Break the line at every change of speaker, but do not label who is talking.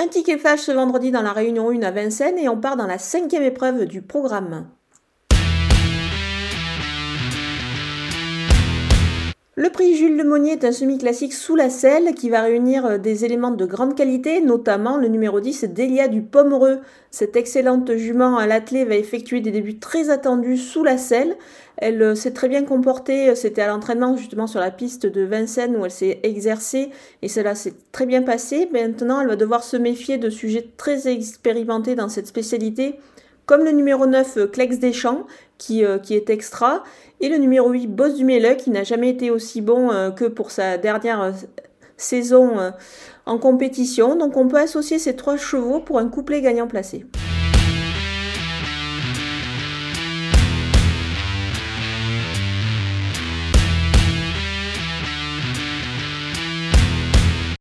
Un ticket flash ce vendredi dans la Réunion 1 à Vincennes et on part dans la cinquième épreuve du programme. Le prix Jules Lemonnier est un semi-classique sous la selle qui va réunir euh, des éléments de grande qualité, notamment le numéro 10 Delia du Pomereux. Cette excellente jument à l'attelé va effectuer des débuts très attendus sous la selle. Elle euh, s'est très bien comportée, euh, c'était à l'entraînement justement sur la piste de Vincennes où elle s'est exercée et cela s'est très bien passé. Maintenant, elle va devoir se méfier de sujets très expérimentés dans cette spécialité comme le numéro 9 Clex Deschamps qui, qui est extra et le numéro 8, Boss du Méleux, qui n'a jamais été aussi bon euh, que pour sa dernière euh, saison euh, en compétition. Donc on peut associer ces trois chevaux pour un couplet gagnant placé.